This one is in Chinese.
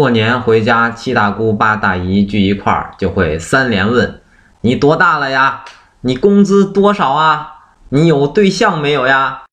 过年回家七大姑八大姨聚一块儿就会三连问你多大了呀？你工资多少啊？你有对象没有呀？